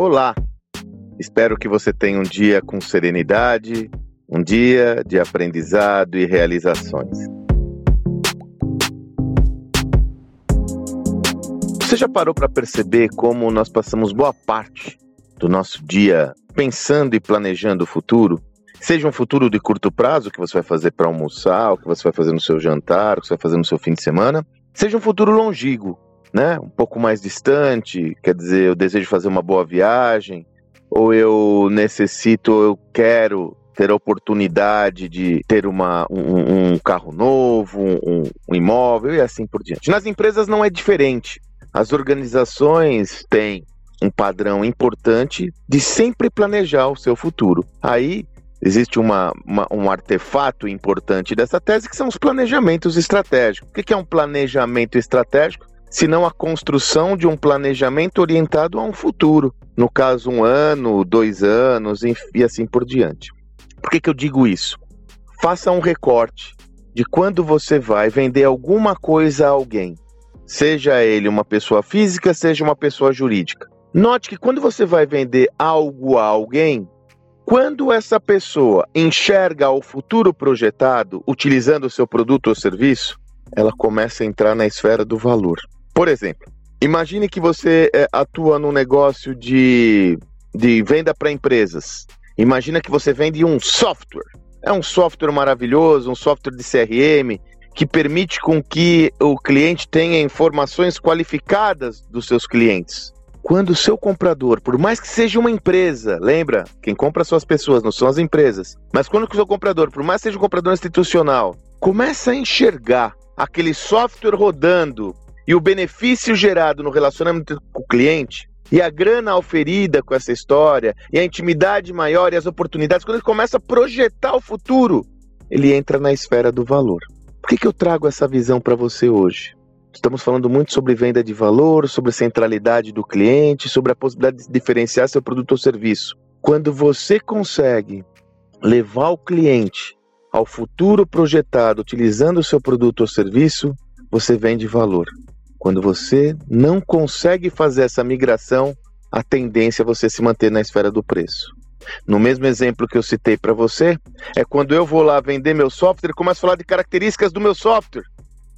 Olá! Espero que você tenha um dia com serenidade, um dia de aprendizado e realizações. Você já parou para perceber como nós passamos boa parte do nosso dia pensando e planejando o futuro? Seja um futuro de curto prazo, que você vai fazer para almoçar, o que você vai fazer no seu jantar, o que você vai fazer no seu fim de semana, seja um futuro longínquo, né? Um pouco mais distante, quer dizer, eu desejo fazer uma boa viagem, ou eu necessito, eu quero ter a oportunidade de ter uma, um, um carro novo, um, um imóvel e assim por diante. Nas empresas não é diferente. As organizações têm um padrão importante de sempre planejar o seu futuro. Aí existe uma, uma, um artefato importante dessa tese que são os planejamentos estratégicos. O que é um planejamento estratégico? Senão a construção de um planejamento orientado a um futuro. No caso, um ano, dois anos e assim por diante. Por que, que eu digo isso? Faça um recorte de quando você vai vender alguma coisa a alguém, seja ele uma pessoa física, seja uma pessoa jurídica. Note que quando você vai vender algo a alguém, quando essa pessoa enxerga o futuro projetado utilizando o seu produto ou serviço, ela começa a entrar na esfera do valor. Por exemplo, imagine que você é, atua num negócio de, de venda para empresas. Imagina que você vende um software. É um software maravilhoso, um software de CRM que permite com que o cliente tenha informações qualificadas dos seus clientes. Quando o seu comprador, por mais que seja uma empresa, lembra, quem compra são as pessoas, não são as empresas. Mas quando o seu comprador, por mais que seja um comprador institucional, começa a enxergar aquele software rodando e o benefício gerado no relacionamento com o cliente, e a grana oferida com essa história, e a intimidade maior e as oportunidades, quando ele começa a projetar o futuro, ele entra na esfera do valor. Por que, que eu trago essa visão para você hoje? Estamos falando muito sobre venda de valor, sobre centralidade do cliente, sobre a possibilidade de diferenciar seu produto ou serviço. Quando você consegue levar o cliente ao futuro projetado utilizando o seu produto ou serviço, você vende valor. Quando você não consegue fazer essa migração, a tendência é você se manter na esfera do preço. No mesmo exemplo que eu citei para você, é quando eu vou lá vender meu software começo a falar de características do meu software.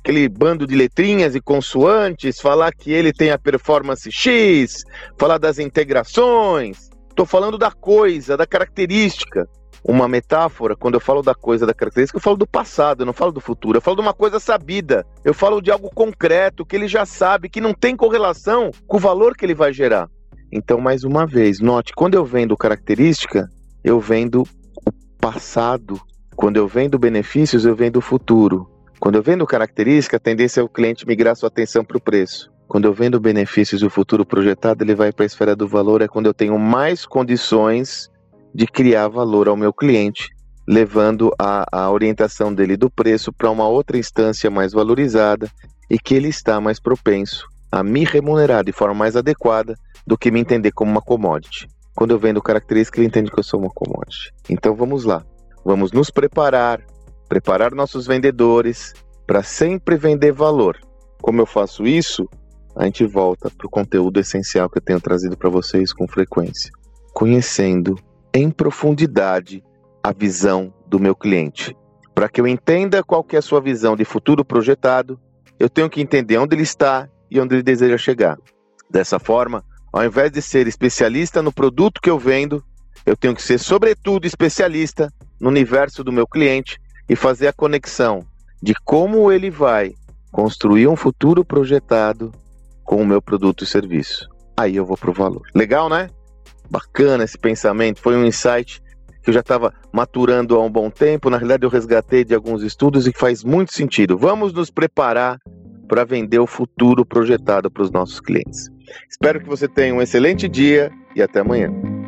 Aquele bando de letrinhas e consoantes, falar que ele tem a performance X, falar das integrações. Estou falando da coisa, da característica uma metáfora, quando eu falo da coisa, da característica, eu falo do passado, eu não falo do futuro. Eu falo de uma coisa sabida. Eu falo de algo concreto, que ele já sabe, que não tem correlação com o valor que ele vai gerar. Então, mais uma vez, note, quando eu vendo característica, eu vendo o passado. Quando eu vendo benefícios, eu vendo o futuro. Quando eu vendo característica, a tendência é o cliente migrar sua atenção para o preço. Quando eu vendo benefícios e o futuro projetado, ele vai para a esfera do valor, é quando eu tenho mais condições de criar valor ao meu cliente, levando a, a orientação dele do preço para uma outra instância mais valorizada e que ele está mais propenso a me remunerar de forma mais adequada do que me entender como uma commodity. Quando eu vendo característica, ele entende que eu sou uma commodity. Então vamos lá, vamos nos preparar, preparar nossos vendedores para sempre vender valor. Como eu faço isso? A gente volta para o conteúdo essencial que eu tenho trazido para vocês com frequência. Conhecendo em profundidade a visão do meu cliente. Para que eu entenda qual que é a sua visão de futuro projetado, eu tenho que entender onde ele está e onde ele deseja chegar. Dessa forma, ao invés de ser especialista no produto que eu vendo, eu tenho que ser, sobretudo, especialista no universo do meu cliente e fazer a conexão de como ele vai construir um futuro projetado com o meu produto e serviço. Aí eu vou para o valor. Legal, né? Bacana esse pensamento, foi um insight que eu já estava maturando há um bom tempo. Na realidade, eu resgatei de alguns estudos e faz muito sentido. Vamos nos preparar para vender o futuro projetado para os nossos clientes. Espero que você tenha um excelente dia e até amanhã.